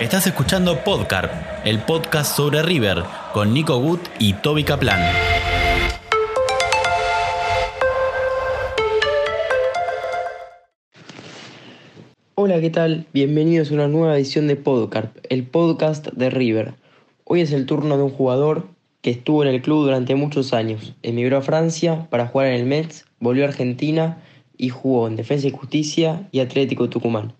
Estás escuchando Podcarp, el podcast sobre River, con Nico Gut y Toby Kaplan. Hola, ¿qué tal? Bienvenidos a una nueva edición de Podcarp, el podcast de River. Hoy es el turno de un jugador que estuvo en el club durante muchos años. Emigró a Francia para jugar en el Mets, volvió a Argentina y jugó en Defensa y Justicia y Atlético Tucumán.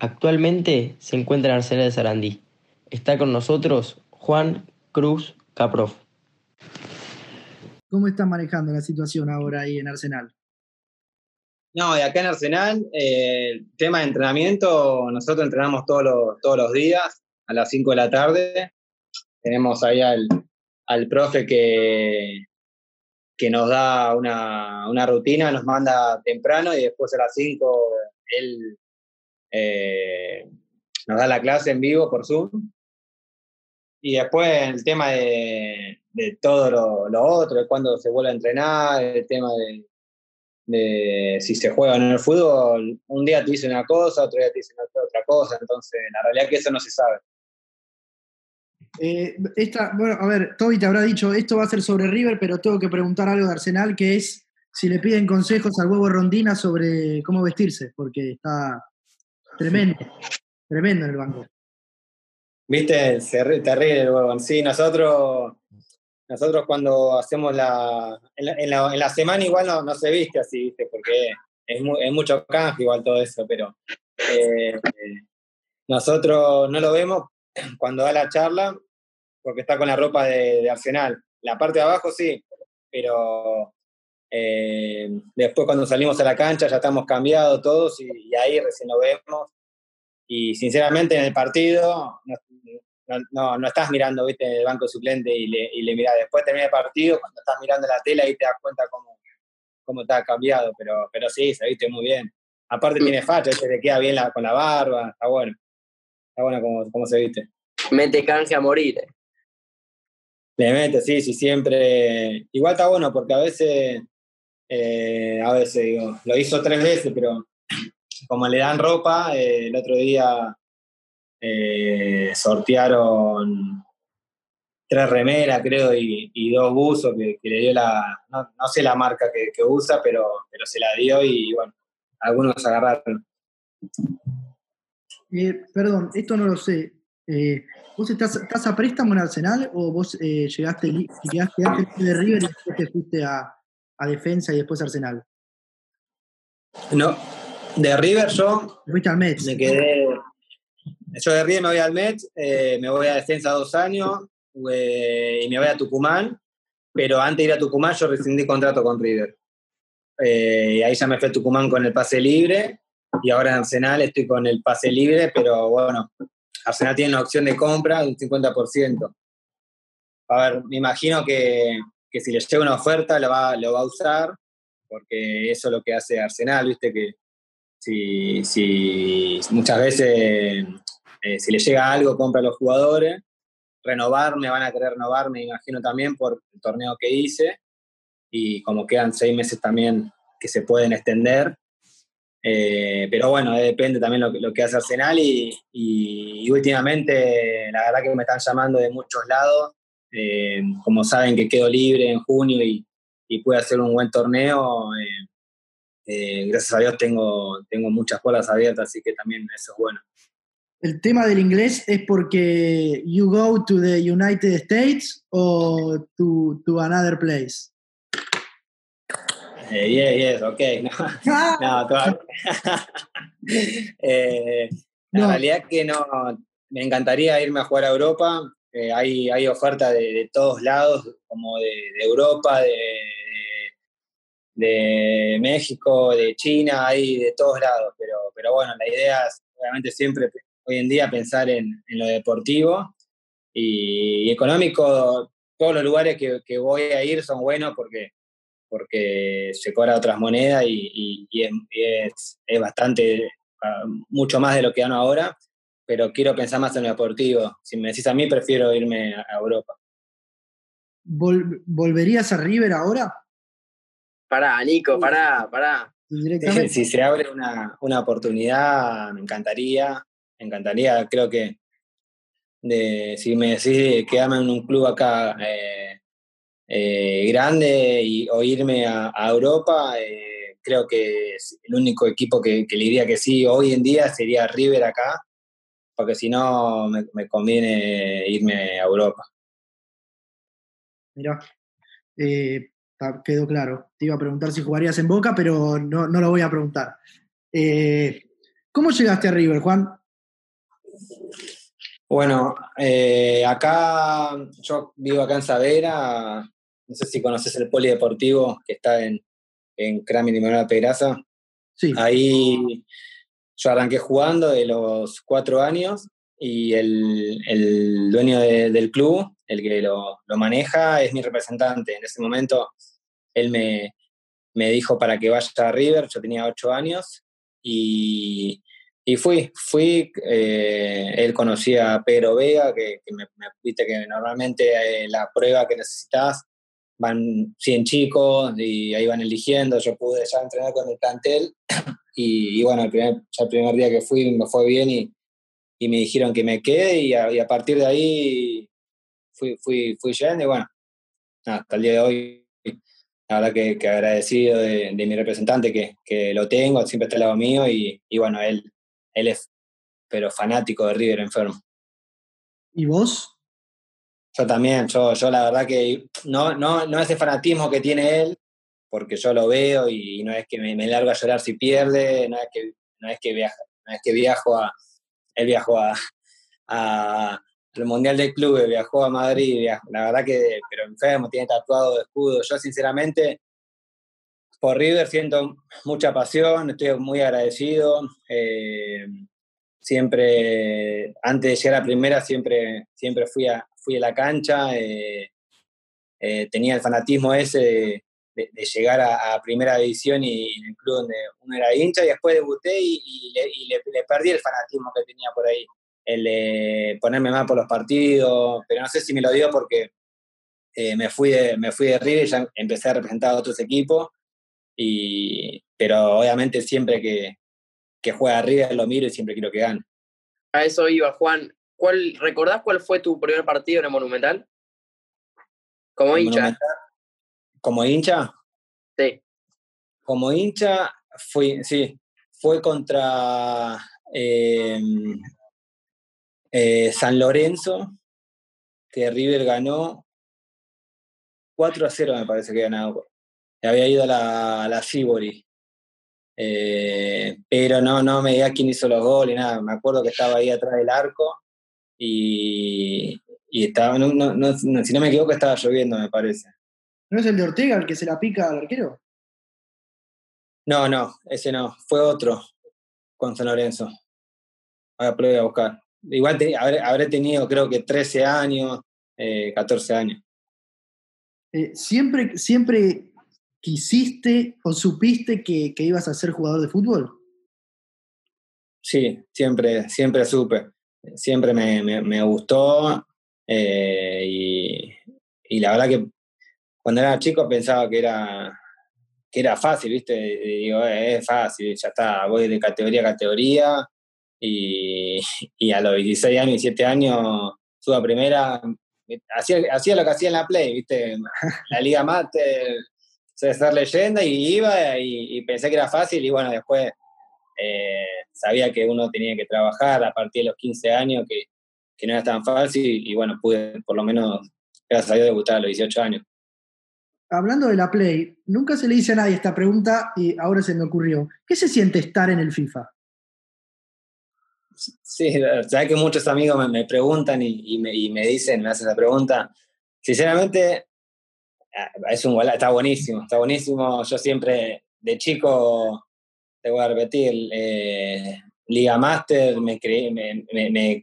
Actualmente se encuentra en Arsenal de Sarandí. Está con nosotros Juan Cruz Caprof. ¿Cómo estás manejando la situación ahora ahí en Arsenal? No, y acá en Arsenal, eh, el tema de entrenamiento, nosotros entrenamos todos los, todos los días a las 5 de la tarde. Tenemos ahí al, al profe que, que nos da una, una, rutina, nos manda temprano y después a las 5 él eh, nos da la clase en vivo por Zoom. Y después el tema de, de todo lo, lo, otro, de cuándo se vuelve a entrenar, el tema de, si se juega en el fútbol, un día te dice una cosa, otro día te dice otra cosa, entonces la realidad que eso no se sabe. Eh, esta, bueno, a ver, Toby te habrá dicho, esto va a ser sobre River, pero tengo que preguntar algo de Arsenal, que es si le piden consejos al huevo Rondina sobre cómo vestirse, porque está, Tremendo, tremendo en el banco. Viste, terrible el huevo. Sí, nosotros, nosotros cuando hacemos la en, la, semana igual no, no, se viste así, viste, porque es, es mucho canje igual todo eso, pero eh, nosotros no lo vemos cuando da la charla, porque está con la ropa de Arsenal. La parte de abajo sí, pero eh, después cuando salimos a la cancha ya estamos cambiados todos y, ahí recién lo vemos. Y sinceramente en el partido no, no, no estás mirando ¿viste? el banco suplente y le, y le mirás. Después termina el partido, cuando estás mirando la tela y te das cuenta cómo, cómo está cambiado. Pero, pero sí, se viste muy bien. Aparte tiene facha, se le queda bien la, con la barba, está bueno. Está bueno cómo, cómo se viste. Mete canje a morir. Eh. Le mete, sí, sí, siempre. Igual está bueno porque a veces eh, a veces digo, lo hizo tres veces, pero como le dan ropa, eh, el otro día eh, sortearon tres remeras, creo, y, dos buzos que, le dio la, no, sé la marca que, usa, pero, pero se la dio y bueno, algunos agarraron. perdón, esto no lo sé. ¿Vos estás, estás, a préstamo en Arsenal o vos llegaste, llegaste antes de River y después te fuiste a, a defensa y después Arsenal? No, de River yo al Mets. me quedé. Yo de River me voy al Mets, eh, me voy a defensa dos años eh, y me voy a Tucumán, pero antes de ir a Tucumán yo rescindí contrato con River. Eh, ahí ya me fui a Tucumán con el pase libre y ahora en Arsenal estoy con el pase libre, pero bueno, Arsenal tiene una opción de compra de un 50%. A ver, me imagino que que si le llega una oferta lo va, lo va a usar, porque eso es lo que hace Arsenal, viste que si, si muchas veces eh, si le llega algo compra a los jugadores, renovar, me van a querer renovar, me imagino también por el torneo que hice, y como quedan seis meses también que se pueden extender, eh, pero bueno, depende también lo, lo que hace Arsenal y, y, últimamente la verdad que me están llamando de muchos lados eh, como saben que quedo libre en junio y, y pude hacer un buen torneo, eh, eh, gracias a Dios tengo, tengo muchas puertas abiertas, así que también eso es bueno. ¿El tema del inglés es porque you go to the United States o to, to another place? Eh, yes, yes, ok. No, no, eh, la no. realidad es que no, me encantaría irme a jugar a Europa. Eh, hay, hay oferta de, todos lados, como de, Europa, de, de, México, de China, hay de todos lados, pero, pero bueno, la idea es obviamente siempre hoy en día pensar en, lo deportivo y, económico, todos los lugares que, voy a ir son buenos porque, porque se cobra otras monedas y, es, es, bastante, uh, mucho más de lo que gano ahora pero quiero pensar más en lo deportivo. Si me decís a mí, prefiero irme a Europa. ¿Vol ¿Volverías a River ahora? Pará, Nico, pará, pará. Si se abre una, una, oportunidad, me encantaría, me encantaría. Creo que de si me decís quedarme en un club acá eh, eh, grande y, o irme a, Europa, eh, creo que el único equipo que, le diría que sí hoy en día sería River acá, porque si no me, conviene irme a Europa. Mira, quedó claro. Te iba a preguntar si jugarías en Boca, pero no, no lo voy a preguntar. ¿Cómo llegaste a River, Juan? Bueno, eh, acá, yo vivo acá en Savera, no sé si conoces el polideportivo que está en, en Kramer y Manuel Pedraza. Sí. Ahí yo arranqué jugando de los cuatro años y el, dueño del club, el que lo, maneja, es mi representante. En ese momento él me, me dijo para que vaya a River, yo tenía ocho años y y fui, fui, eh, él conocía a Pedro Vega, que, me, viste que normalmente eh, la prueba que necesitas van 100 chicos y ahí van eligiendo, yo pude ya entrenar con el plantel y, bueno, el primer, ya el primer día que fui me fue bien y, y me dijeron que me quede y a, partir de ahí fui, fui, fui yendo y bueno, hasta el día de hoy la verdad que, agradecido de, mi representante que, que, lo tengo, siempre está al lado mío y, y bueno, él, él es, pero fanático de River enfermo. ¿Y vos? Yo también, yo, yo la verdad que no, no, no ese fanatismo que tiene él, porque yo lo veo y, no es que me, largo a llorar si pierde, no es que, no es que, viajo, no es que viajo a, él viajó a, a el Mundial del Club, viajó a Madrid, la verdad que, pero enfermo, tiene tatuado de escudo. Yo sinceramente por River siento mucha pasión, estoy muy agradecido. Eh, siempre, antes de llegar a primera, siempre, siempre fui, a, fui a la cancha. Eh, eh, tenía el fanatismo ese de, llegar a, primera división y, en el club donde uno era hincha, y después debuté y, le, perdí el fanatismo que tenía por ahí. El de ponerme mal por los partidos, pero no sé si me lo dio porque me, fui de, me fui de River y ya empecé a representar a otros equipos pero obviamente siempre que, que juega arriba lo miro y siempre quiero que gane. A eso iba, Juan. ¿Cuál, ¿Recordás cuál fue tu primer partido en el Monumental? Como hincha. ¿Como hincha? Sí. Como hincha, fui, sí, fue contra em, eh, San Lorenzo, que River ganó 4 a 0, me parece que ganado había ido a la, a la eh, pero no, no me diga quién hizo los goles, nada. Me acuerdo que estaba ahí atrás del arco y, y estaba, no, no, si no me equivoco, estaba lloviendo, me parece. ¿No es el de Ortega el que se la pica al arquero? No, no, ese no, fue otro con San Lorenzo. Ahora a buscar. Igual habré, tenido creo que 13 años, 14 eh, años. Eh, siempre, siempre ¿Quisiste o supiste que, ibas a ser jugador de fútbol? Sí, siempre, siempre supe. Siempre me, gustó. Eh, y, la verdad que cuando era chico pensaba que era, que era fácil, ¿viste? digo, eh, es fácil, ya está, voy de categoría a categoría. Y, a los 16 años, 17 años, subo a primera, hacía, lo que hacía en la Play, ¿viste? La Liga Mate, ser leyenda y iba y, pensé que era fácil y bueno, después eh, sabía que uno tenía que trabajar a partir de los 15 años, que, que no era tan fácil y, bueno, pude por lo menos, gracias a Dios, debutar a los 18 años. Hablando de la Play, nunca se le dice a nadie esta pregunta y ahora se me ocurrió. ¿Qué se siente estar en el FIFA? Sí, sabes que muchos amigos me, preguntan y, me, dicen, me hacen la pregunta. Sinceramente, Ah, es un está buenísimo, está buenísimo. Yo siempre, de chico, te voy a repetir, eh, Liga Master me,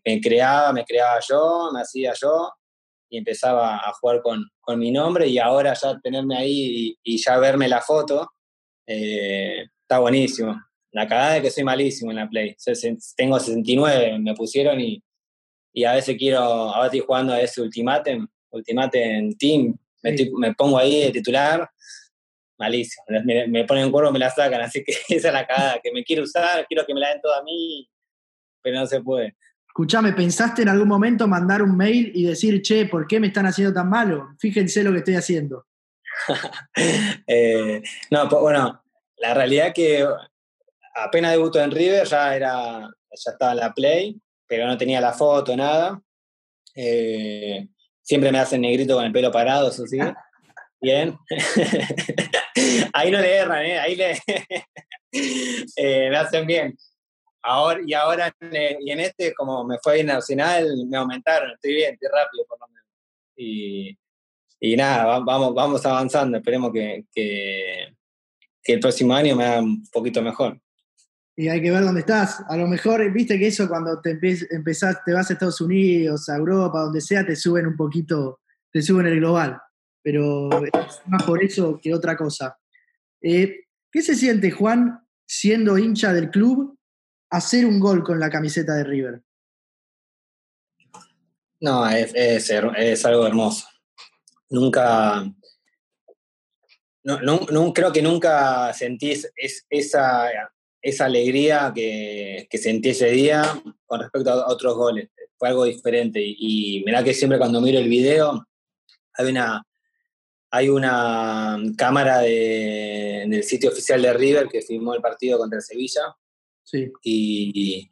me, creaba, me creaba yo, me hacía yo y empezaba a jugar con, con mi nombre y ahora ya tenerme ahí y, ya verme la foto, eh, está buenísimo. La cagada es que soy malísimo en la Play. Tengo 69, me pusieron y, y a veces quiero, ahora estoy jugando a ese Ultimate en Team, me, pongo ahí de titular, malísimo. Me, me ponen cuervo, me la sacan, así que esa es la cagada, que me quiero usar, quiero que me la den toda a mí, pero no se puede. Escuchame, ¿pensaste en algún momento mandar un mail y decir, che, ¿por qué me están haciendo tan malo? Fíjense lo que estoy haciendo. Eh, no, pues, bueno, la realidad es que apenas debutó en River ya era, ya estaba en la Play, pero no tenía la foto, nada. Eh, siempre me hacen negrito con el pelo parado, eso sí. Bien. ahí no le erran, ¿eh? Ahí le eh, me hacen bien. Y ahora y en este, como me fue bien nacional, me aumentaron, estoy bien, estoy rápido por lo menos. Y, y nada, vamos, vamos avanzando, esperemos que, que, que el próximo año me haga un poquito mejor y hay que ver dónde estás. A lo mejor, viste que eso cuando te empezás, te vas a Estados Unidos, a Europa, donde sea, te suben un poquito, te suben el global. Pero es más por eso que otra cosa. Eh, ¿Qué se siente, Juan, siendo hincha del club, hacer un gol con la camiseta de River? No, es, es, algo hermoso. Nunca, no, no, creo que nunca sentís esa esa alegría que, sentí ese día con respecto a otros goles. Fue algo diferente. Y, mira que siempre cuando miro el video, hay una, hay una cámara del sitio oficial de River que filmó el partido contra Sevilla. Sí. Y,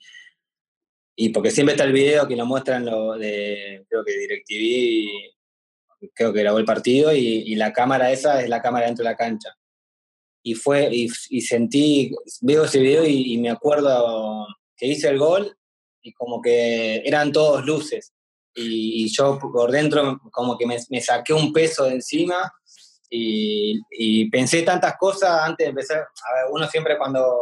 y, porque siempre está el video que lo muestran lo de, creo que DirecTV, creo que grabó el partido, y, y la cámara esa es la cámara dentro de la cancha y fue y, sentí, veo ese video y, me acuerdo que hice el gol y como que eran todos luces y, yo por dentro como que me, saqué un peso de encima y, pensé tantas cosas antes de empezar. A ver, uno siempre cuando,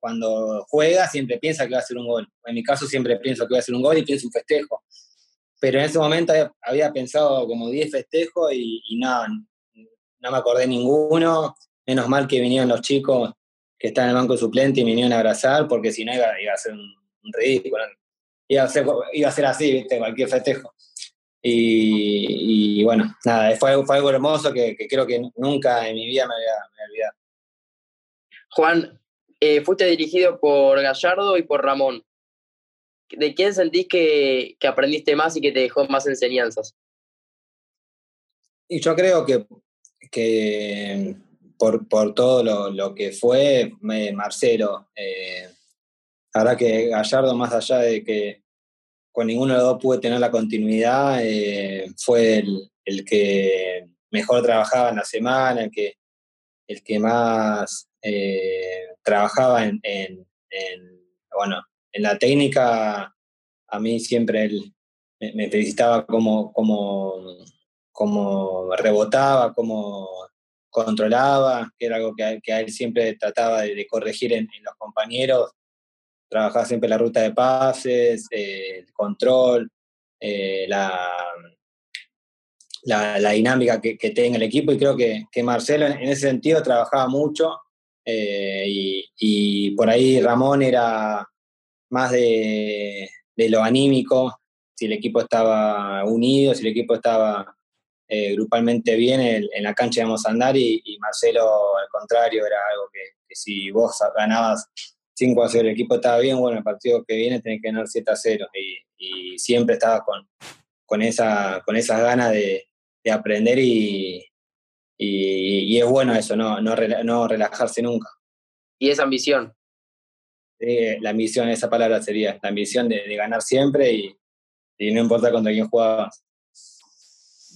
cuando juega siempre piensa que va a ser un gol. En mi caso siempre pienso que va a ser un gol y pienso un festejo. Pero en ese momento había, pensado como 10 festejos y, nada, no me acordé ninguno menos mal que vinieron los chicos que están en el banco suplente y vinieron a abrazar, porque si no iba, a ser un, ridículo. Iba a, ser, iba a ser así, ¿viste? cualquier festejo. Y, bueno, nada, fue, algo hermoso que, creo que nunca en mi vida me voy a. Juan, eh, fuiste dirigido por Gallardo y por Ramón. ¿De quién sentís que, que, aprendiste más y que te dejó más enseñanzas? Y yo creo que, que por, por todo lo, lo, que fue Marcelo. Eh, ahora que Gallardo, más allá de que con ninguno de los dos pude tener la continuidad, eh, fue el, el, que mejor trabajaba en la semana, el que, el que más eh, trabajaba en, en, bueno, en la técnica. A mí siempre él me, felicitaba como, como, como rebotaba, como controlaba, que era algo que, a él siempre trataba de, corregir en, los compañeros. Trabajaba siempre la ruta de pases, eh, el control, eh, la, la, dinámica que, tenga el equipo y creo que, Marcelo en, ese sentido trabajaba mucho eh, y, por ahí Ramón era más de, lo anímico, si el equipo estaba unido, si el equipo estaba eh, grupalmente bien en, la cancha íbamos a andar y, Marcelo al contrario era algo que, si vos ganabas 5 a 0 el equipo estaba bien, bueno, el partido que viene tenés que ganar 7 a 0 y, siempre estaba con, con, esa, con esas ganas de, aprender y, y, es bueno eso, no, no, no, relajarse nunca. ¿Y esa ambición? la ambición, esa palabra sería, la ambición de, de ganar siempre y, no importa contra quién jugabas.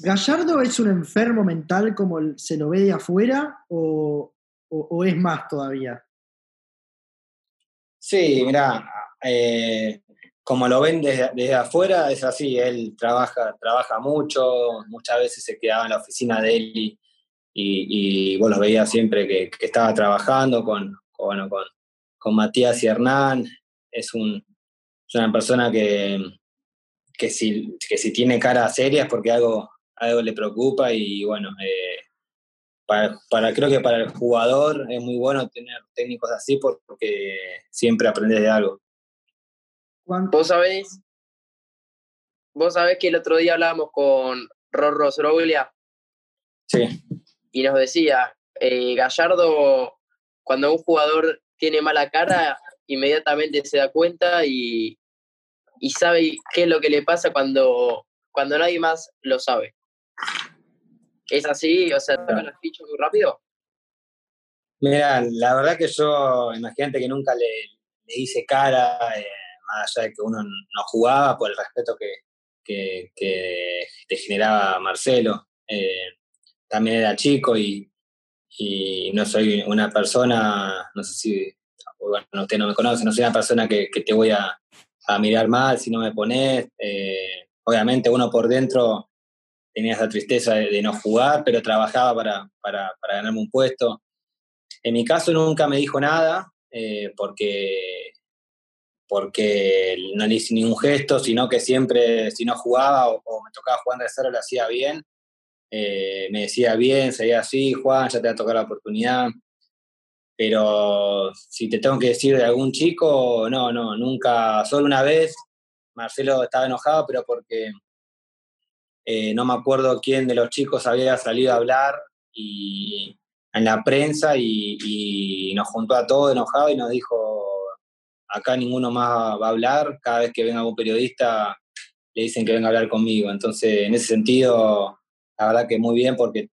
¿Gallardo es un enfermo mental como se lo ve de afuera o, es más todavía? Sí, mira, eh, como lo ven desde, afuera, es así, él trabaja, trabaja mucho, muchas veces se quedaba en la oficina de él y, y, vos lo veías siempre que, estaba trabajando con, con, con, Matías y Hernán, es, un, una persona que, que, si, que si tiene cara seria es porque algo, algo le preocupa y bueno, eh, para, creo que para el jugador es muy bueno tener técnicos así porque siempre aprendes de algo. Vos sabés, vos sabés que el otro día hablábamos con Rorro Soroglia. Sí. Y nos decía, eh, Gallardo, cuando un jugador tiene mala cara, inmediatamente se da cuenta y, y sabe qué es lo que le pasa cuando, cuando nadie más lo sabe. ¿Es así? O sea, ¿te las fichas muy rápido? Mira, la verdad que yo, imagínate que nunca le, le hice cara, eh, más allá de que uno no jugaba, por el respeto que, que, te generaba Marcelo. Eh, también era chico y, no soy una persona, no sé si, bueno, usted no me conoce, no soy una persona que, te voy a, mirar mal si no me pones. Eh, obviamente uno por dentro tenía esa tristeza de, no jugar, pero trabajaba para, para, para, ganarme un puesto. En mi caso nunca me dijo nada, eh, porque, porque no le hice ningún gesto, sino que siempre, si no jugaba o, me tocaba jugar de cero, lo hacía bien. Eh, me decía bien, seguía así, Juan, ya te va a tocar la oportunidad. Pero si te tengo que decir de algún chico, no, no, nunca, solo una vez, Marcelo estaba enojado, pero porque eh, no me acuerdo quién de los chicos había salido a hablar y, en la prensa y, nos juntó a todos enojados y nos dijo, acá ninguno más va a hablar, cada vez que venga algún periodista le dicen que venga a hablar conmigo. Entonces, en ese sentido, la verdad que muy bien porque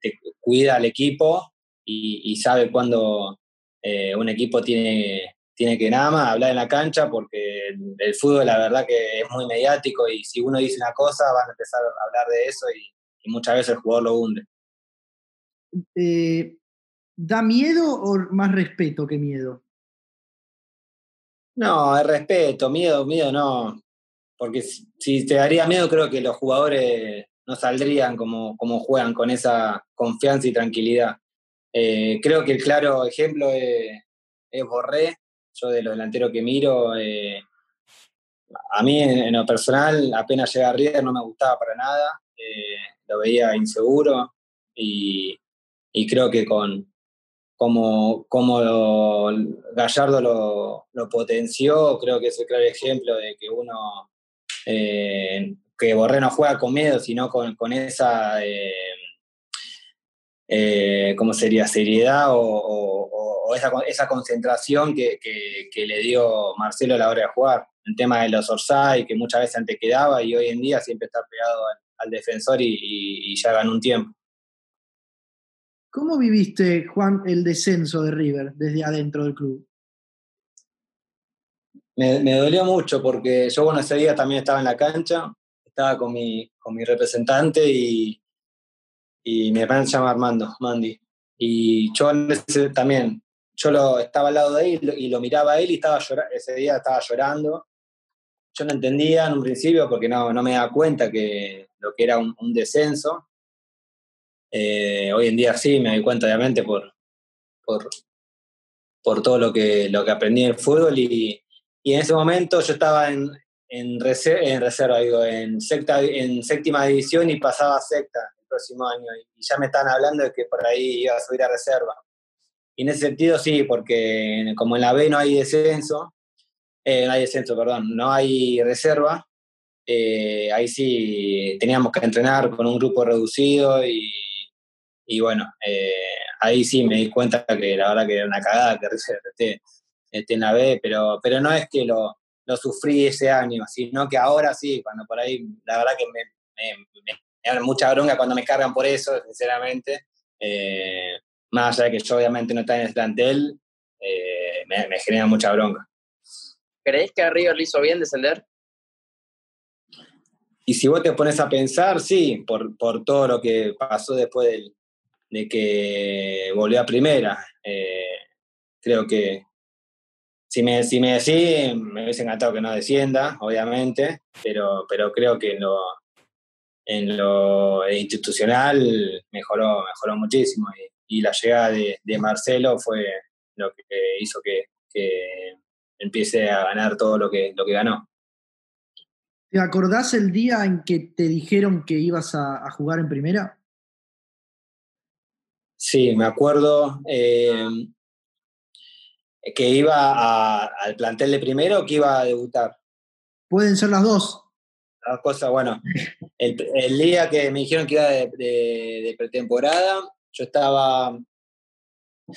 te cuida al equipo y, sabe cuándo eh, un equipo tiene tiene que nada más hablar en la cancha porque el, fútbol la verdad que es muy mediático y si uno dice una cosa van a empezar a hablar de eso y, muchas veces el jugador lo hunde. Eh, ¿Da miedo o más respeto que miedo? No, es respeto, miedo, miedo no. Porque si, te daría miedo creo que los jugadores no saldrían como, como juegan con esa confianza y tranquilidad. Eh, creo que el claro ejemplo es, es Borré, yo de los delanteros que miro, eh, a mí en, lo personal, apenas llega a River no me gustaba para nada, eh, lo veía inseguro y, creo que con como, como Gallardo lo, potenció, creo que es el claro ejemplo de que uno, que Borré no juega con miedo, sino con, con esa, ¿cómo sería?, seriedad o esa, concentración que, le dio Marcelo a la hora de jugar. El tema de los Orsay, que muchas veces antes quedaba y hoy en día siempre está pegado al, defensor y, ya ganó un tiempo. ¿Cómo viviste, Juan, el descenso de River desde adentro del club? Me, dolió mucho porque yo, bueno, ese día también estaba en la cancha, estaba con mi, con mi representante y, y mi hermano se llama Armando, Mandy. Y yo también yo lo, estaba al lado de él y lo, miraba a él y estaba ese día estaba llorando. Yo no entendía en un principio porque no, no me daba cuenta que lo que era un, descenso. Eh, hoy en día sí me doy cuenta, obviamente, por, por, por todo lo que, lo que aprendí en el fútbol. Y, y en ese momento yo estaba en, en, reserva, digo, en, en séptima división y pasaba a sexta el próximo año. Y ya me estaban hablando de que por ahí iba a subir a reserva. Y en ese sentido sí, porque como en la B no hay descenso, eh, no hay descenso, perdón, no hay reserva, eh, ahí sí teníamos que entrenar con un grupo reducido y, y bueno, eh, ahí sí me di cuenta que la verdad que era una cagada que esté, esté en la B, pero, pero no es que lo, lo, sufrí ese año, sino que ahora sí, cuando por ahí, la verdad que me, me, da mucha bronca cuando me cargan por eso, sinceramente más allá de que yo obviamente no está en el plantel, eh, me, genera mucha bronca. ¿Creéis que a River le hizo bien descender? Y si vos te pones a pensar, sí, por, todo lo que pasó después de que volvió a primera. Eh, creo que si me, si me decís, me hubiese encantado que no descienda, obviamente, pero, pero creo que en lo, en lo institucional mejoró, mejoró muchísimo. Y, y la llegada de, Marcelo fue lo que hizo que, empiece a ganar todo lo que, lo que ganó. ¿Te acordás el día en que te dijeron que ibas a, jugar en primera? Sí, me acuerdo eh, que iba al plantel de primero o que iba a debutar. Pueden ser las dos. Las cosas, bueno, el, día que me dijeron que iba de pretemporada, yo estaba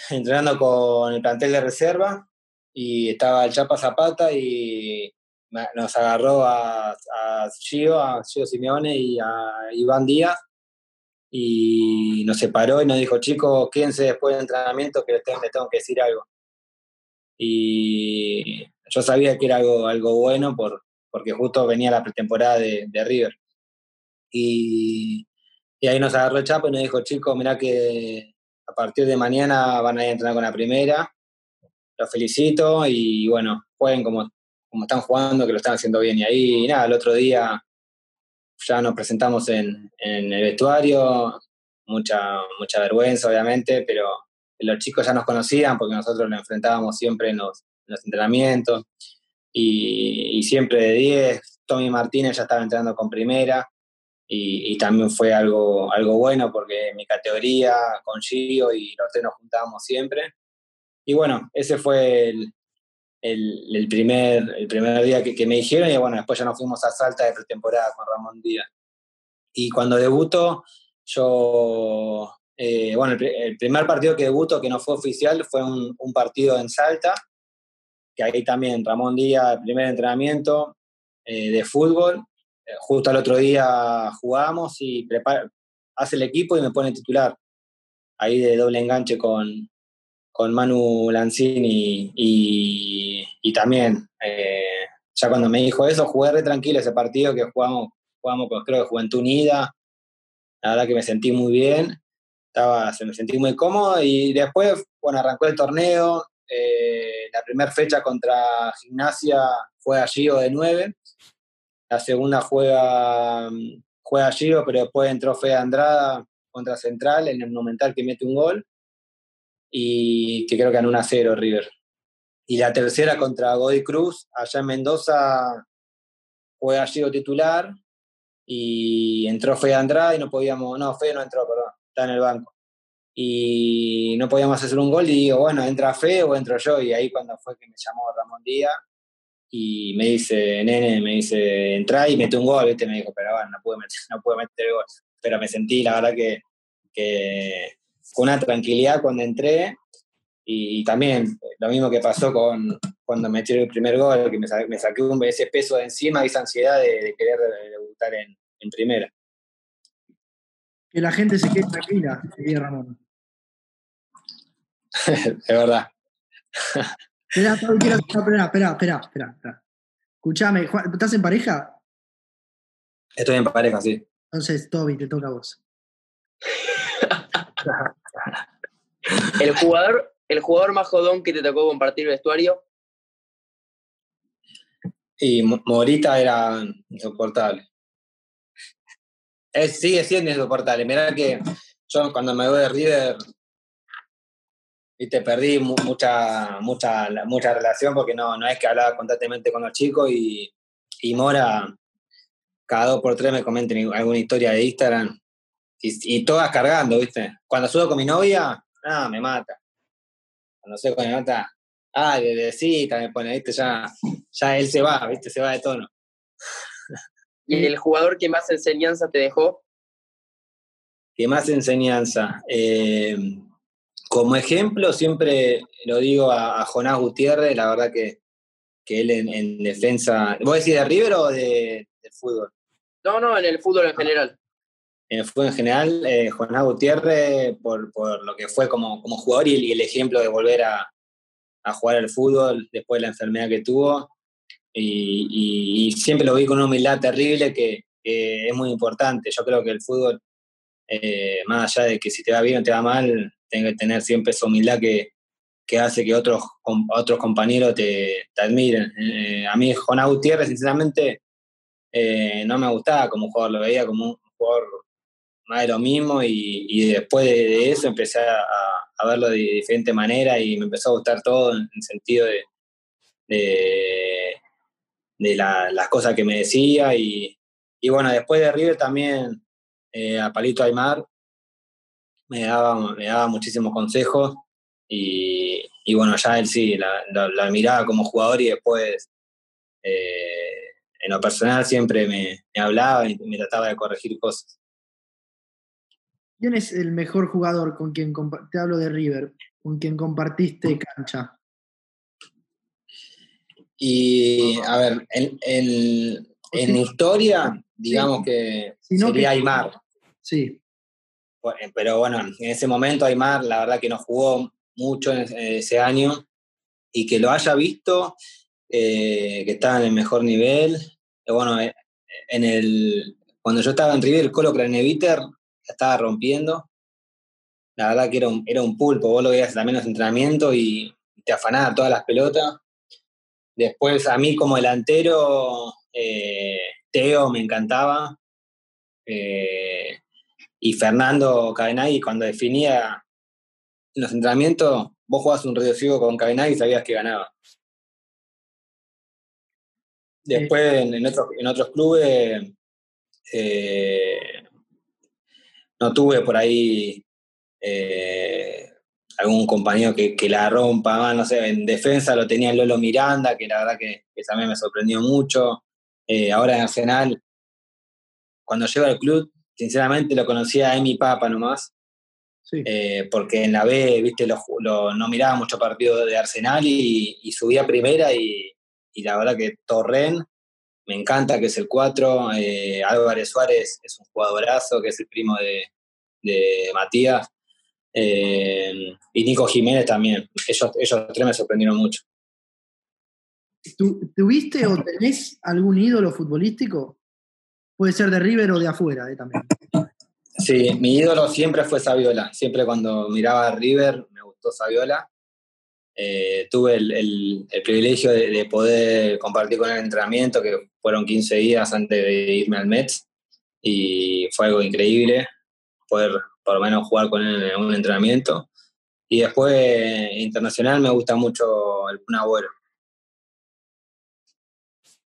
entrenando con el plantel de reserva y estaba el Chapa Zapata y, nos agarró a, a Gio, a Gio Simeone y a Iván Díaz y nos separó y nos dijo, chicos, quédense después del entrenamiento que les tengo, que decir algo. Y yo sabía que era algo, algo bueno por, porque justo venía la pretemporada de, de River. Y, y, ahí nos agarró el chapo y nos dijo, chicos, mirá que a partir de mañana van a ir a entrenar con la primera. Los felicito y bueno, jueguen como, como están jugando, que lo están haciendo bien. Y ahí, nada, el otro día ya nos presentamos en, en el vestuario, mucha, mucha vergüenza obviamente, pero los chicos ya nos conocían porque nosotros nos enfrentábamos siempre en los, entrenamientos y, siempre de 10. Tommy Martínez ya estaba entrenando con primera y, también fue algo, algo bueno porque mi categoría con Gio y los tres nos juntábamos siempre. Y bueno, ese fue el, primer, el primer día que, me dijeron y bueno, después ya nos fuimos a Salta de pretemporada con Ramón Díaz. Y cuando debuto, yo, eh, bueno, el, primer partido que debuto que no fue oficial fue un, partido en Salta, que ahí también Ramón Díaz, primer entrenamiento eh, de fútbol. Eh, justo al otro día jugamos y hace el equipo y me pone titular. Ahí de doble enganche con, con Manu Lanzini y, también, ya cuando me dijo eso, jugué re tranquilo ese partido que jugamos, jugamos creo que Juventud Unida, la verdad que me sentí muy bien, estaba, se me sentí muy cómodo y después, bueno, arrancó el torneo, eh, la primera fecha contra Gimnasia fue a Gio de 9, la segunda juega, juega Gio, pero después entró Fede Andrada contra Central en el Monumental que mete un gol y que creo que en 1 a 0 River. Y la tercera contra Godoy Cruz, allá en Mendoza, fue allí titular y entró Fede Andrade y no podíamos, no, Fede no entró, perdón, está en el banco. Y no podíamos hacer un gol y digo, bueno, entra Fede o entro yo. Y ahí cuando fue que me llamó Ramón Díaz y me dice, nene, me dice, entra y mete un gol, ¿viste? Me dijo, pero bueno, no pude meter, no pude meter gol. Pero me sentí, la verdad, que, que con una tranquilidad cuando entré y, también lo mismo que pasó con cuando metí el primer gol, que me, saqué un, ese peso de encima esa ansiedad de, querer debutar en, primera. Que la gente se quede tranquila, diría Ramón. de verdad. espera, espera, espera, espera, espera. Escuchame, ¿estás en pareja? Estoy en pareja, sí. Entonces, Toby, te toca a vos. el jugador, el jugador más jodón que te tocó compartir vestuario. Y Morita era insoportable. Sigue siendo insoportable. Mirá que yo cuando me voy de River y te perdí mucha, mucha, mucha relación porque no, no es que hablaba constantemente con los chicos y, y Mora cada dos por tres me comenten alguna historia de Instagram y, todas cargando, ¿viste? Cuando subo con mi novia, ah, me mata. Cuando subo con mi nota, ah, bebecita, me pone, ¿viste? Ya, ya él se va, ¿viste? Se va de tono. ¿Y el jugador que más enseñanza te dejó? ¿Qué más enseñanza? Eh, como ejemplo, siempre lo digo a, Jonás Gutiérrez, la verdad que, que él en, defensa. ¿Vos decís de River o de, del fútbol? No, no, en el fútbol en general en el fútbol en general, eh, Jonás Gutiérrez, por, por, lo que fue como, como jugador y, el ejemplo de volver a, a, jugar al fútbol después de la enfermedad que tuvo. Y, siempre lo vi con una humildad terrible que, es muy importante. Yo creo que el fútbol, eh, más allá de que si te va bien o te va mal, tiene que tener siempre esa humildad que, que hace que otros, otros compañeros te, admiren. Eh, a mí, Jonás Gutiérrez, sinceramente, eh, no me gustaba como jugador, lo veía como un jugador más de lo mismo y, después de, eso empecé a, verlo de diferente manera y me empezó a gustar todo en el sentido de, las cosas que me decía y, bueno, después de River también eh, a Palito Aymar me daba, me daba muchísimos consejos y, bueno, ya él sí, la, miraba como jugador y después eh, en lo personal siempre me, me hablaba y me trataba de corregir cosas. ¿Quién es el mejor jugador con quien te hablo de River, con quien compartiste cancha? Y, a ver, en, en, historia, digamos que sería Aymar. Sí. Pero bueno, en ese momento Aymar, la verdad que no jugó mucho en ese año y que lo haya visto, eh, que estaba en el mejor nivel. bueno, eh, en el, cuando yo estaba en River, Colo Craneviter estaba rompiendo. La verdad que era un, era un pulpo, vos lo veías también en los entrenamientos y te afanaba todas las pelotas. Después, a mí como delantero, eh, Teo me encantaba. Eh, y Fernando Cadenay, cuando definía los entrenamientos, vos jugabas un ciego con Cadenay y sabías que ganaba. Después, en, otros, en otros clubes, eh, no tuve por ahí algún compañero que, la rompa, no sé, en defensa lo tenía Lolo Miranda, que la verdad que, también me sorprendió mucho. Eh, ahora en Arsenal, cuando llego al club, sinceramente lo conocía a mi Papa nomás, eh, porque en la B, viste, lo, no miraba mucho partido de Arsenal y, subía primera y, la verdad que Torren me encanta, que es el 4, eh, Álvarez Suárez es un jugadorazo, que es el primo de, de Matías, eh, y Nico Jiménez también. Ellos, ellos tres me sorprendieron mucho. ¿Tuviste o tenés algún ídolo futbolístico? Puede ser de River o de afuera eh, también. Sí, mi ídolo siempre fue Saviola. Siempre cuando miraba a River me gustó Saviola. Eh, tuve el, privilegio de, poder compartir con él el entrenamiento, que fueron 15 días antes de irme al Mets, y fue algo increíble poder por lo menos jugar con él en un entrenamiento. Y después, internacional, me gusta mucho el Kun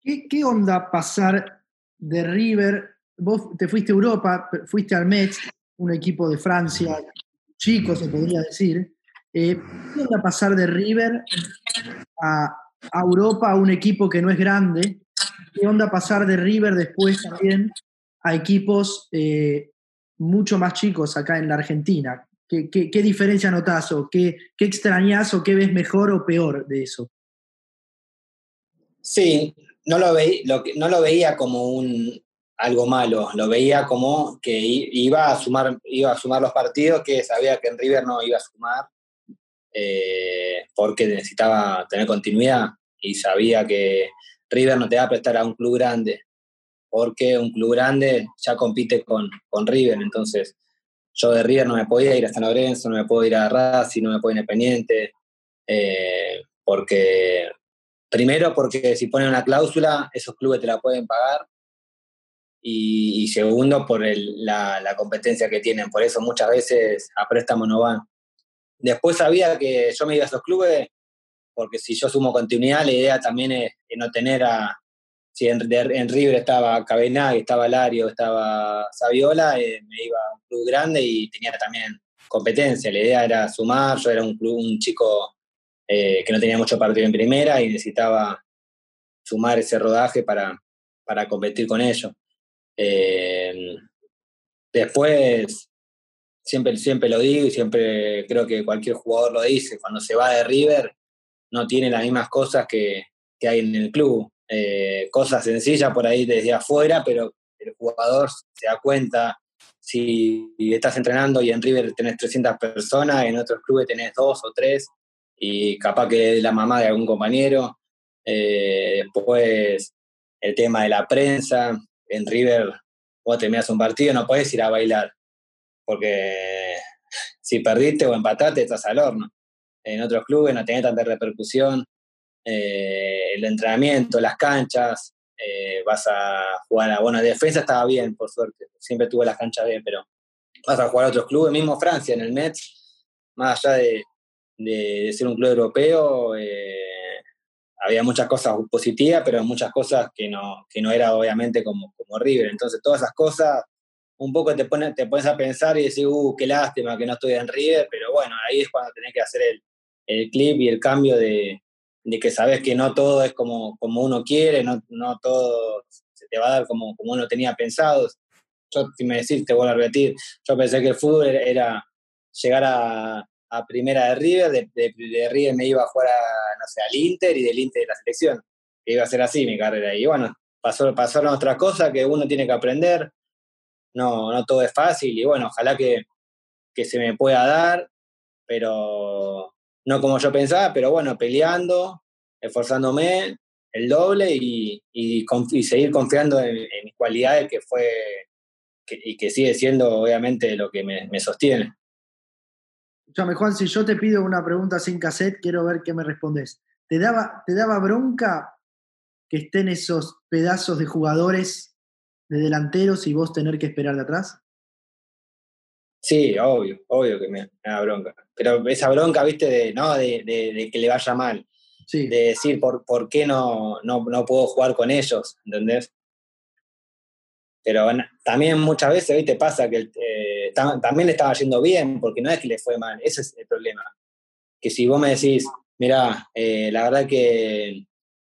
¿Qué, onda pasar de River? Vos te fuiste a Europa, fuiste al Metz, un equipo de Francia, chico se podría decir. Eh, ¿Qué onda pasar de River a, Europa, a un equipo que no es grande? ¿Qué onda pasar de River después también a equipos eh, mucho más chicos acá en la Argentina. ¿Qué, qué, diferencia notas o qué, qué extrañas o qué ves mejor o peor de eso? Sí, no lo, lo, no lo veía como un, algo malo, lo veía como que iba a sumar, iba a sumar los partidos que sabía que en River no iba a sumar eh, porque necesitaba tener continuidad y sabía que River no te va a prestar a un club grande porque un club grande ya compite con, con River, entonces yo de River no me podía ir a San Lorenzo, no me puedo ir a Racing, no me puedo ir a Independiente, eh, porque primero porque si ponen una cláusula, esos clubes te la pueden pagar, y, segundo por la, la, competencia que tienen, por eso muchas veces a préstamo no van. Después sabía que yo me iba a esos clubes, porque si yo sumo continuidad, la idea también es no tener a, si en, River estaba Cabenagui, estaba Lario, estaba Saviola, eh, me iba a un club grande y tenía también competencia. La idea era sumar, yo era un, club, un chico eh, que no tenía mucho partido en primera y necesitaba sumar ese rodaje para, para competir con ellos. Eh, después, siempre, siempre lo digo y siempre creo que cualquier jugador lo dice, cuando se va de River no tiene las mismas cosas que, que hay en el club eh, cosas sencillas por ahí desde afuera, pero el jugador se da cuenta si estás entrenando y en River tenés 300 personas, en otros clubes tenés dos o tres, y capaz que es la mamá de algún compañero. Eh, después el tema de la prensa, en River vos terminás un partido, no podés ir a bailar, porque si perdiste o empataste estás al horno. En otros clubes no tenés tanta repercusión, eh, el entrenamiento, las canchas, eh, vas a jugar a, bueno, defensa estaba bien, por suerte, siempre tuve las canchas bien, pero vas a jugar a otros clubes, mismo Francia, en el Metz, más allá de, ser un club europeo, eh, había muchas cosas positivas, pero muchas cosas que no, que no era obviamente como, como River. Entonces, todas esas cosas un poco te, pone, te pones a pensar y decir, uh, qué lástima que no estoy en River, pero bueno, ahí es cuando tenés que hacer el, el clip y el cambio de, de que sabes que no todo es como, como uno quiere, no, no todo se te va a dar como, como uno tenía pensado. Yo, si me decís, te vuelvo a repetir, yo pensé que el fútbol era llegar a, a primera de River, de, de, River me iba a jugar a, no sé, al Inter y del Inter de la selección. que iba a ser así mi carrera. Y bueno, pasó, pasaron otras cosas que uno tiene que aprender. No, no todo es fácil y bueno, ojalá que, que se me pueda dar, pero no como yo pensaba, pero bueno, peleando, esforzándome el doble y, y, seguir confiando en, mis cualidades que fue y que sigue siendo obviamente lo que me, me sostiene. Escúchame, Juan, si yo te pido una pregunta sin cassette, quiero ver qué me respondes. ¿Te daba, ¿Te daba bronca que estén esos pedazos de jugadores de delanteros y vos tener que esperar de atrás? Sí, obvio, obvio que me, da bronca. Pero esa bronca, viste, de, ¿no? De, que le vaya mal. De decir, ¿por, por qué no, no, puedo jugar con ellos? ¿Entendés? Pero también muchas veces, viste, pasa que eh, también le estaba yendo bien, porque no es que le fue mal, ese es el problema. Que si vos me decís, mira, eh, la verdad que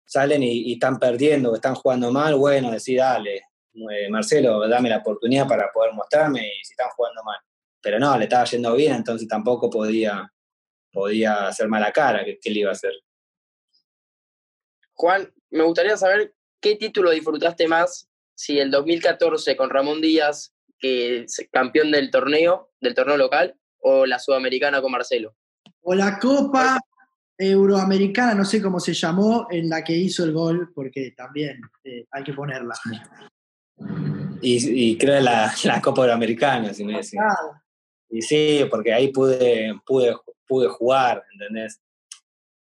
salen y, están perdiendo, están jugando mal, bueno, decir, dale, eh, Marcelo, dame la oportunidad para poder mostrarme y si están jugando mal pero no, le estaba yendo bien, entonces tampoco podía, podía hacer mala cara, ¿qué, le iba a hacer? Juan, me gustaría saber qué título disfrutaste más, si el 2014 con Ramón Díaz, que es campeón del torneo, del torneo local, o la Sudamericana con Marcelo. O la Copa Euroamericana, no sé cómo se llamó, en la que hizo el gol, porque también eh, hay que ponerla. Y, y creo la, la Copa Euroamericana, si me decís. Y sí, porque ahí pude, pude, pude jugar, ¿entendés?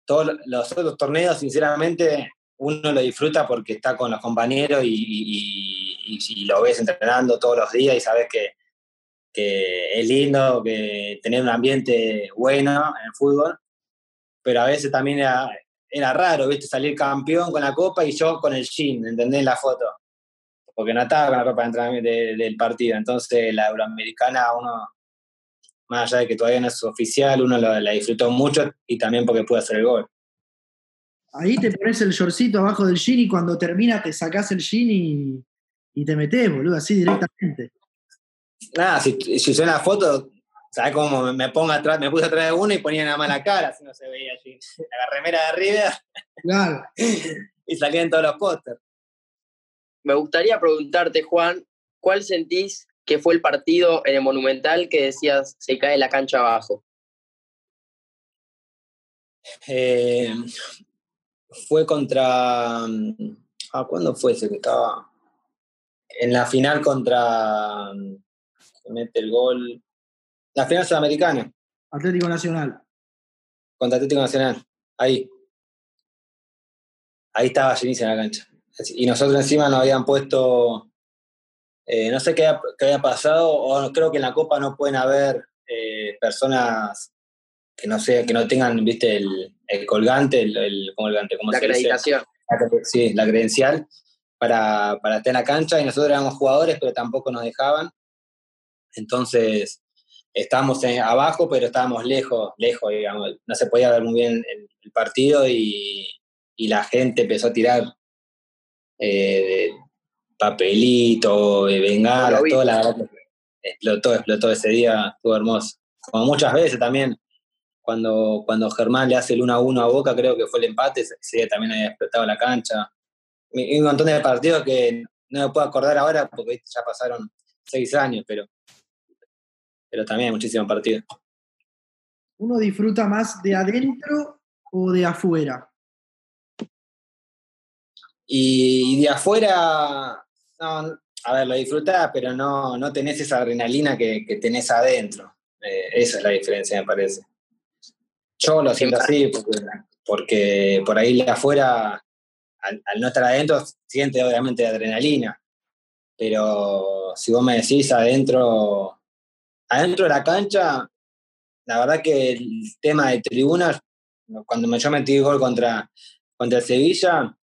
Todos los otros torneos, sinceramente, uno lo disfruta porque está con los compañeros y, lo ves entrenando todos los días y sabes que, que, es lindo que tener un ambiente bueno en el fútbol, pero a veces también era, era raro, ¿viste? Salir campeón con la copa y yo con el jean, ¿entendés? La foto. Porque no estaba con la ropa de, del partido. Entonces la euroamericana uno más allá de que todavía no es oficial, uno la, disfrutó mucho y también porque pude hacer el gol. Ahí te pones el shortcito abajo del jean y cuando termina te sacás el jean y, te metes, boludo, así directamente. Nada, si, si en la foto, ¿sabes cómo me pongo atrás, me puse atrás de uno y ponía nada más la cara, así no se veía así. La remera de arriba. Claro. y salían todos los pósters. Me gustaría preguntarte, Juan, ¿cuál sentís que fue el partido en el Monumental que decías se cae la cancha abajo? Eh, fue contra. ¿A cuándo fue ese que estaba? En la final contra. Se mete el gol. La final sudamericana. Atlético Nacional. Contra Atlético Nacional. Ahí. Ahí estaba en la cancha. Y nosotros encima nos habían puesto eh, no sé qué, había pasado, o creo que en la Copa no pueden haber eh, personas que no sé, que no tengan, viste, el, colgante, el, el, ¿cómo la acreditación. Sí, la credencial para, para estar en la cancha y nosotros éramos jugadores, pero tampoco nos dejaban. Entonces, estábamos abajo, pero estábamos lejos, lejos, digamos. No se podía ver muy bien el, partido y, y, la gente empezó a tirar eh, papelito, de bengala, todo, la verdad explotó, explotó ese día, estuvo hermoso. Como muchas veces también, cuando, cuando Germán le hace el 1 a 1 a Boca, creo que fue el empate, ese día también había explotado la cancha. Y un montón de partidos que no me puedo acordar ahora porque ya pasaron seis años, pero, pero también hay muchísimos partidos. ¿Uno disfruta más de adentro o de afuera? Y de afuera, no, a ver, lo disfrutás, pero no, no tenés esa adrenalina que, que tenés adentro. Eh, esa es la diferencia, me parece. Yo lo siento así, porque, por ahí afuera, al, no estar adentro, siente obviamente adrenalina. Pero si vos me decís adentro, adentro de la cancha, la verdad que el tema de tribunas, cuando yo metí gol contra, contra el Sevilla,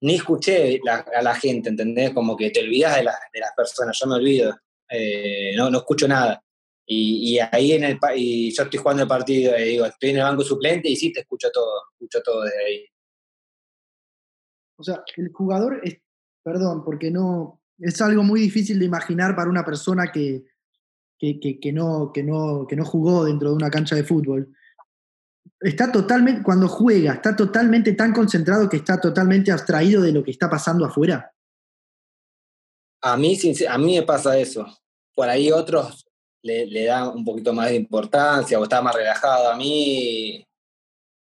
ni escuché a la gente, ¿entendés? Como que te olvidas de, de las personas, yo me olvido, eh, no, no escucho nada. Y, y, ahí en el y yo estoy jugando el partido, y digo, estoy en el banco suplente y sí te escucho todo, escucho todo desde ahí. O sea, el jugador es, perdón, porque no, es algo muy difícil de imaginar para una persona que, que, que no, que, no, que no jugó dentro de una cancha de fútbol. Está totalmente, cuando juega, está totalmente tan concentrado que está totalmente abstraído de lo que está pasando afuera. A mí, a mí me pasa eso. Por ahí otros le, le dan un poquito más de importancia o está más relajado. A mí,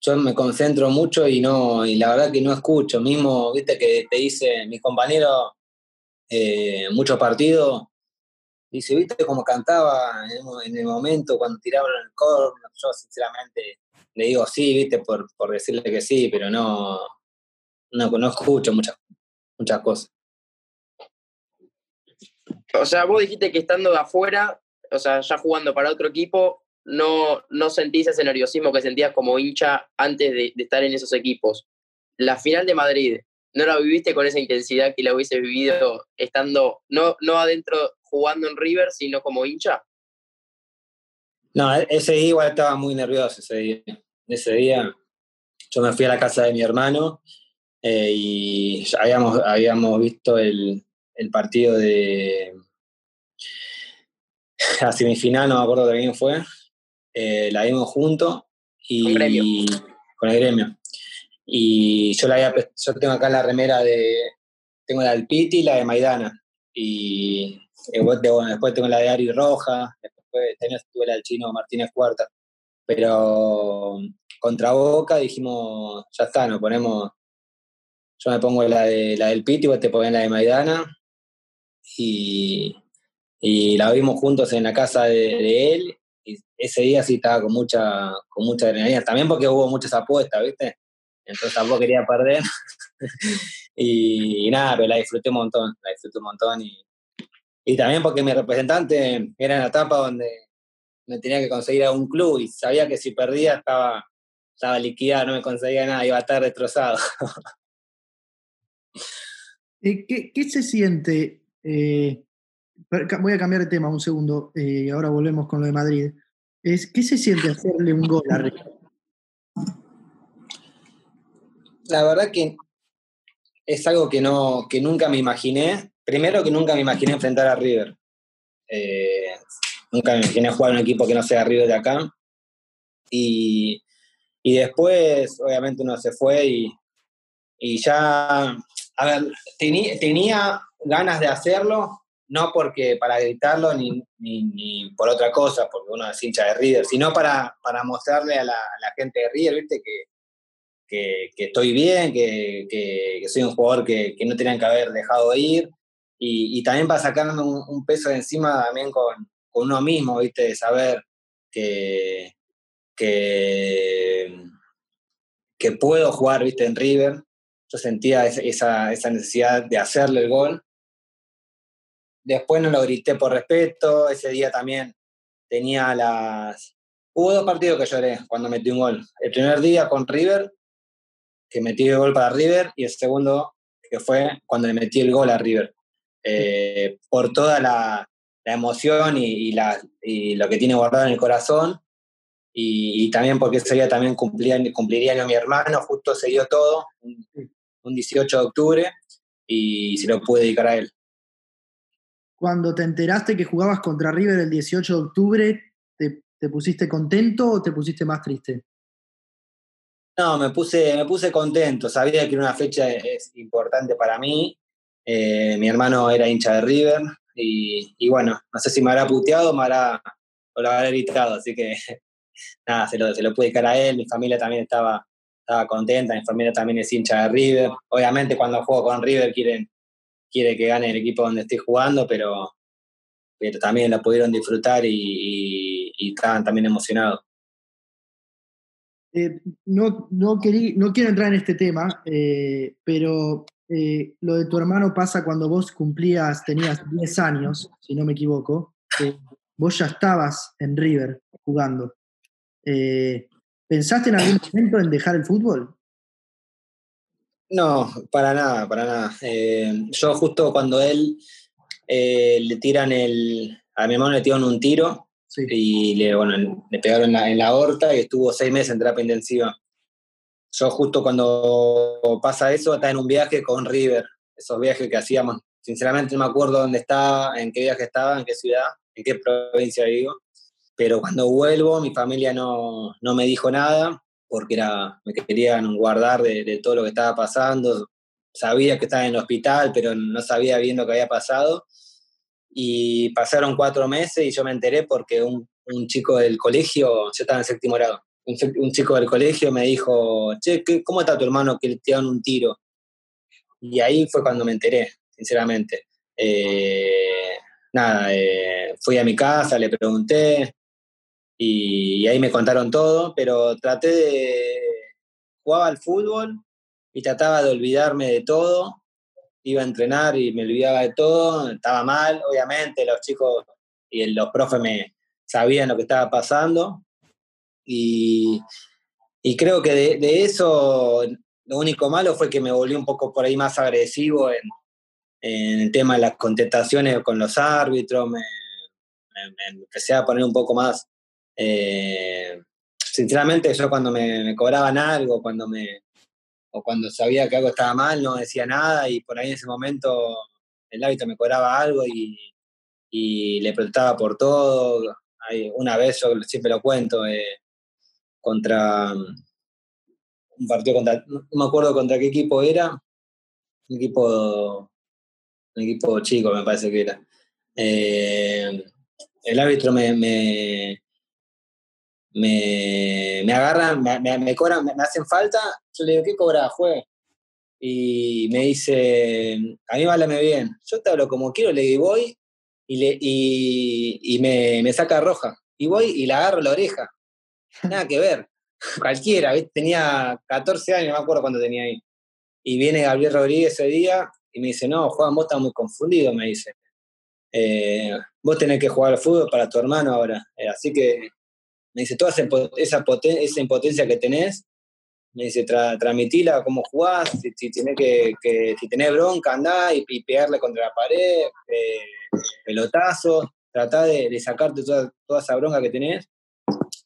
yo me concentro mucho y no, y la verdad que no escucho. Mismo, viste que te dice mi compañero, eh, muchos partidos, dice, viste cómo cantaba en el momento cuando tiraban el corno. Yo sinceramente le digo sí, viste, por, por decirle que sí, pero no, no, no escucho muchas, muchas cosas. O sea, vos dijiste que estando de afuera, o sea, ya jugando para otro equipo, no, no sentís ese nerviosismo que sentías como hincha antes de, estar en esos equipos. La final de Madrid, ¿no la viviste con esa intensidad que la hubiese vivido estando, no, no adentro jugando en River, sino como hincha? No, e-, ese día igual estaba muy nervioso ese día. Ese día yo me fui a la casa de mi hermano eh, y habíamos, habíamos visto el, el partido de la semifinal, no me acuerdo de quién fue, eh, la vimos juntos y con, el gremio. Y yo, la yo tengo acá la remera de, tengo la del Piti y la de Maidana. Y después, después tengo la de Ari Roja, después tuve la del chino Martínez Cuarta. Pero contra Boca dijimos, ya está, nos ponemos, yo me pongo la, de, la del Piti, vos te pones la de Maidana. Y, la vimos juntos en la casa de, él. Y ese día sí estaba con mucha, con mucha adrenalina. También porque hubo muchas apuestas, ¿viste? Entonces tampoco quería perder. y, nada, pero la disfruté un montón, la disfruté un montón. Y, y también porque mi representante era en la etapa donde me tenía que conseguir a un club y sabía que si perdía estaba, estaba liquidado, no me conseguía nada, iba a estar destrozado. Eh, ¿Qué, ¿Qué, se siente eh, voy a cambiar de tema un segundo y eh, ahora volvemos con lo de Madrid. Es, ¿Qué se siente hacerle un gol a River? La verdad que es algo que, no, que nunca me imaginé. Primero que nunca me imaginé enfrentar a River. Eh, nunca me imaginé jugar en un equipo que no sea River de acá. Y, y después, obviamente, uno se fue y, y ya, a ver, tenía ganas de hacerlo, no porque para gritarlo ni, ni, por otra cosa, porque uno es hincha de River, sino para, para mostrarle a la, gente de River, ¿viste? Que, que, estoy bien, que, que, soy un jugador que, no tenían que haber dejado ir, y, también para sacarme un, peso de encima también con, uno mismo, ¿viste? De saber que, que, que puedo jugar, ¿viste? En River. Yo sentía esa, esa necesidad de hacerle el gol Después no lo grité por respeto. Ese día también tenía las. Hubo dos partidos que lloré cuando metí un gol. El primer día con River, que metí el gol para River, y el segundo, que fue cuando le metí el gol a River. Eh, por toda la, emoción y, la, y, lo que tiene guardado en el corazón. Y, también porque ese día también cumplía, cumpliría yo mi hermano, justo se dio todo, un, un 18 de octubre, y se lo pude dedicar a él cuando te enteraste que jugabas contra River el 18 de octubre, ¿te, pusiste contento o te pusiste más triste? No, me puse, me puse contento. Sabía que era una fecha es importante para mí. Eh, mi hermano era hincha de River y, bueno, no sé si me habrá puteado o me habrá, o lo habrá gritado. Así que nada, se lo, se lo pude dedicar a él. Mi familia también estaba, estaba contenta. Mi familia también es hincha de River. Obviamente cuando juego con River quieren quiere que gane el equipo donde esté jugando, pero, pero también la pudieron disfrutar y, estaban también emocionados. Eh, no, no, no quiero entrar en este tema, eh, pero eh, lo de tu hermano pasa cuando vos cumplías, tenías 10 años, si no me equivoco, vos ya estabas en River jugando. ¿Pensaste en algún momento en dejar el fútbol? No, para nada, para nada. Eh, yo justo cuando él eh, le tiran el... A mi hermano le tiraron un tiro y le, bueno, le pegaron en la, horta y estuvo seis meses en terapia intensiva. Yo justo cuando pasa eso, está en un viaje con River, esos viajes que hacíamos. Sinceramente no me acuerdo dónde estaba, en qué viaje estaba, en qué ciudad, en qué provincia digo. Pero cuando vuelvo, mi familia no, no me dijo nada porque era, me querían guardar de, todo lo que estaba pasando. Sabía que estaba en el hospital, pero no sabía bien lo que había pasado. Y pasaron cuatro meses y yo me enteré porque un, chico del colegio, yo estaba en séptimo grado, un, chico del colegio me dijo, che, ¿cómo está tu hermano que le tiraron un tiro? Y ahí fue cuando me enteré, sinceramente. Eh, nada, eh, fui a mi casa, le pregunté y, ahí me contaron todo, pero traté de... Jugaba al fútbol y trataba de olvidarme de todo. Iba a entrenar y me olvidaba de todo. Estaba mal, obviamente, los chicos y los profes me sabían lo que estaba pasando. Y, creo que de, eso lo único malo fue que me volví un poco por ahí más agresivo en, en el tema de las contestaciones con los árbitros, me, empecé a poner un poco más, eh, sinceramente yo cuando me, cobraban algo, cuando me, o cuando sabía que algo estaba mal, no decía nada y por ahí en ese momento el hábito me cobraba algo y, le protestaba por todo. Una vez, yo siempre lo cuento, eh, contra un partido contra, no me acuerdo contra qué equipo era, un equipo un equipo chico me parece que era. Eh, el árbitro me, me, agarran, me, me, cobran, me, hacen falta, yo le digo, ¿qué cobra, juez? Y me dice, a mí válame bien. Yo te hablo como quiero, le digo, voy y, le, y, y me, me, saca roja. Y voy y le agarro la oreja. Nada que ver. Cualquiera, tenía 14 años, no me acuerdo cuánto tenía ahí. Y viene Gabriel Rodríguez ese día y me dice, no, Juan, vos estás muy confundido, me dice. Eh, vos tenés que jugar al fútbol para tu hermano ahora. Eh, así que me dice, toda esa, esa impotencia que tenés, me dice, tra transmitila cómo jugás, si, tenés que, si tenés bronca, andá y, pegarle contra la pared, eh, pelotazo, tratá de, sacarte toda, toda, esa bronca que tenés.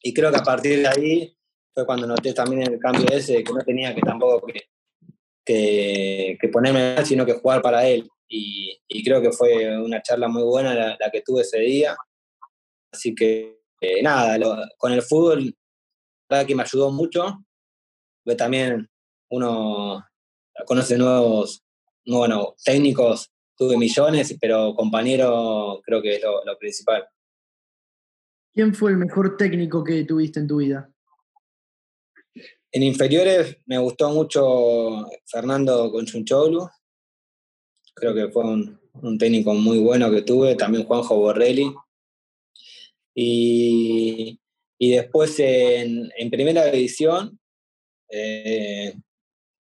Y creo que a partir de ahí fue cuando noté también el cambio ese, que no tenía que tampoco que, que, que ponerme sino que jugar para él. Y, creo que fue una charla muy buena la, que tuve ese día. Así que eh, nada, con el fútbol, la verdad que me ayudó mucho. Porque también uno conoce nuevos, bueno, técnicos, tuve millones, pero compañero creo que es lo, lo principal. ¿Quién fue el mejor técnico que tuviste en tu vida? En inferiores me gustó mucho Fernando Conchunchoglu. Creo que fue un, técnico muy bueno que tuve. También Juanjo Borrelli. Y, después en, primera división, eh,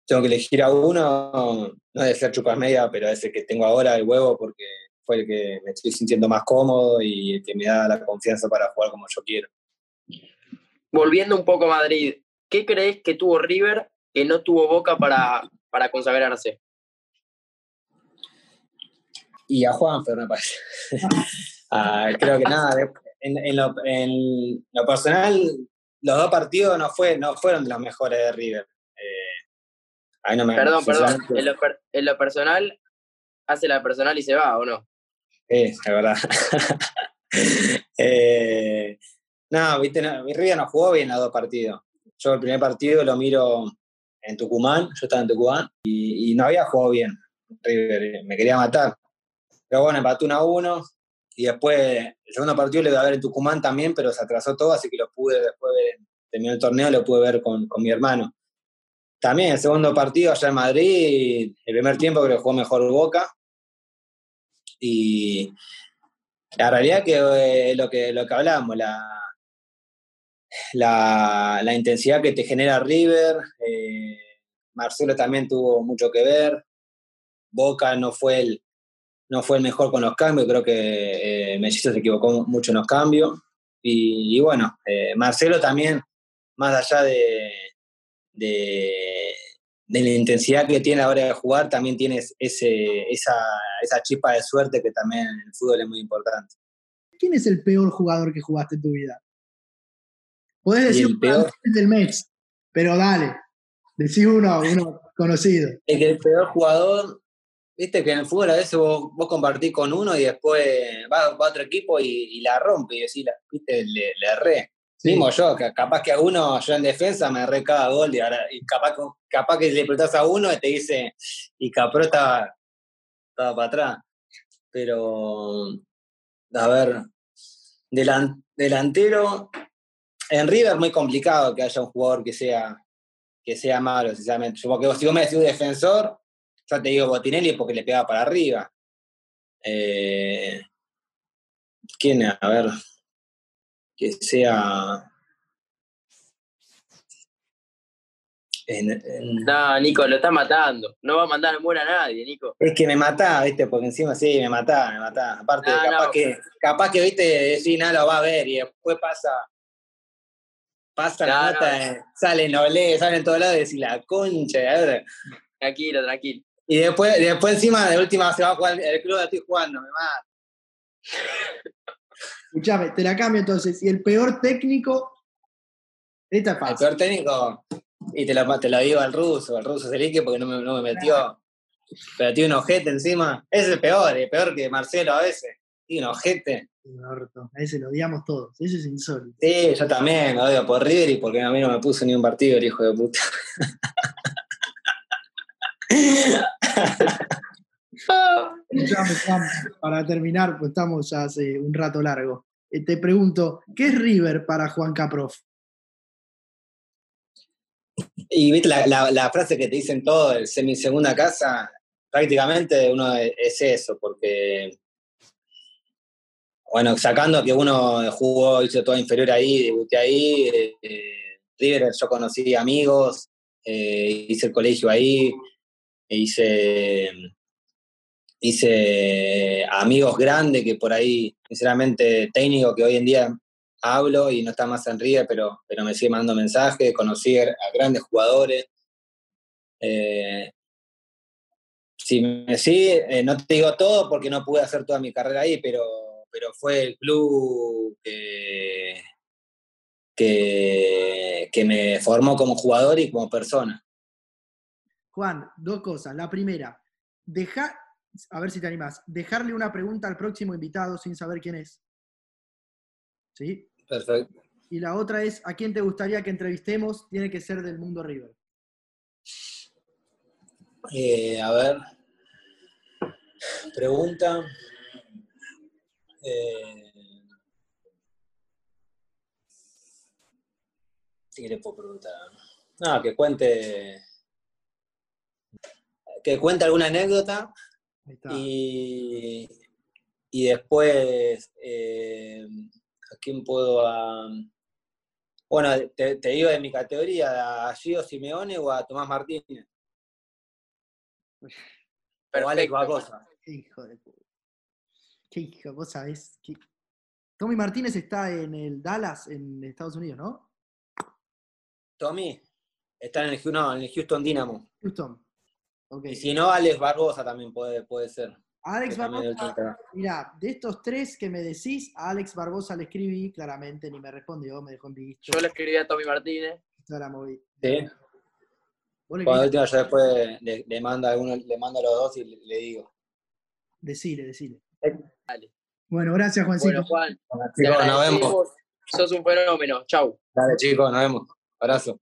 tengo que elegir a uno, no debe ser chupas media, pero es el que tengo ahora, el huevo, porque fue el que me estoy sintiendo más cómodo y el que me da la confianza para jugar como yo quiero. Volviendo un poco a Madrid, ¿qué crees que tuvo River que no tuvo Boca para, para consagrarse? Y a Juanfer, me parece. Ah, creo que nada, en, lo, personal, los dos partidos no, fue, no fueron de los mejores de River. Eh, perdón, perdón. En lo, personal, hace la personal y se va, ¿o no? Sí, es verdad. eh, no, viste, River no jugó bien los dos partidos yo el primer partido lo miro en Tucumán, yo estaba en Tucumán, y, no había jugado bien. me quería matar. Pero bueno, empató 1 a 1, y después el segundo partido lo iba a ver en Tucumán también, pero se atrasó todo, así que lo pude después ver, terminó el torneo, lo pude ver con, mi hermano. También el segundo partido allá en Madrid, el primer tiempo creo que jugó mejor Boca. Y la realidad que eh, lo que lo que hablamos, la, la, intensidad que te genera River. Eh, Marcelo también tuvo mucho que ver. Boca no fue el, no fue el mejor con los cambios, creo que eh, Mellizo se equivocó mucho en los cambios. Y, bueno, eh, Marcelo también, más allá de, de, la intensidad que tiene a la hora de jugar, también tiene ese, esa, esa chispa de suerte que también en el fútbol es muy importante. ¿Quién es el peor jugador que jugaste en tu vida? Podés decir un peor del Mets, pero dale, decí uno, uno conocido. Es que el peor jugador, viste que en el fútbol a veces vos, compartís con uno y después va, a otro equipo y, la rompe y decís, viste, le, le erré. Mismo yo, capaz que a uno, yo en defensa me recaba gol y ahora, y capaz, capaz que le preguntas a uno y te dice, y Capro estaba, estaba para atrás. Pero, a ver, delantero, en River es muy complicado que haya un jugador que sea, que sea malo, sinceramente. Porque si vos me decís un defensor, ya te digo Botinelli porque le pegaba para arriba. Eh, ¿Quién? A ver, que sea... No, Nico, lo está matando. No va a mandar a muera a nadie, Nico. Es que me mataba, ¿viste? Porque encima sí, me mataba, me mataba. Aparte, capaz, que, capaz que, ¿viste? Decir, nada, lo va a ver y después pasa. Pasa la nota, sale Nolé, sale en todos lados y decís, la concha. ver. Tranquilo, tranquilo. Y después, después encima, de última, se va a jugar el club, estoy jugando, me mata. Escuchame, te la cambio entonces. ¿Y el peor técnico? Esta es El peor técnico, y te la, te la digo al ruso, al ruso Zelique porque no me, no me metió. Pero tiene un ojete encima. Ese es el peor, el peor que Marcelo a veces. Tiene un ojete. A ese lo odiamos todos. Ese es insólito. Sí, yo también lo odio por River y porque a mí no me puso ni un partido el hijo de puta. para terminar, pues estamos ya hace un rato largo. Eh, te pregunto, ¿qué es River para Juan Caprof? Y viste la, frase que te dicen todo, el semi segunda casa, prácticamente uno es eso, porque, bueno, sacando que uno jugó, hizo todo inferior ahí, debuté ahí, eh, River yo conocí amigos, eh, hice el colegio ahí, hice, hice amigos grandes que por ahí, sinceramente, técnicos que hoy en día hablo y no está más en River, pero, pero me sigue mandando mensajes, conocí a grandes jugadores. Eh, sí, eh, no te digo todo porque no pude hacer toda mi carrera ahí, pero, pero fue el club que, que, me formó como jugador y como persona. Juan, dos cosas. La primera, dejar, a ver si te animas, dejarle una pregunta al próximo invitado sin saber quién es. ¿Sí? Perfecto. Y la otra es, ¿a quién te gustaría que entrevistemos? Tiene que ser del mundo River. Eh, a ver. Pregunta. Eh, ¿Qué le puedo preguntar? No, que cuente. Que cuente alguna anécdota. Y, y después. Eh, ¿A quién puedo.? Bueno, te, digo de mi categoría, a Gio Simeone o a Tomás Martínez. Pero vale cosa. Qué hijo de puta. Qué hijo, vos sabés. Tommy Martínez está en el Dallas, en Estados Unidos, ¿no? Tommy está en el, en el Houston Dynamo. Houston. Y si no, Alex Barbosa también puede, puede ser. Alex Barbosa, mira, de estos tres que me decís, a Alex Barbosa le escribí claramente, ni me respondió, me dejó en visto. Yo le escribí a Tommy Martínez. Yo la moví. Sí. Cuando última yo después le, mando a uno, le mando a los dos y le, digo. Decile, decile. Dale. Bueno, gracias, Juancito. Bueno, Juan, chicos, nos vemos. Sos un fenómeno. Chau. Dale, chicos, nos vemos. Abrazo.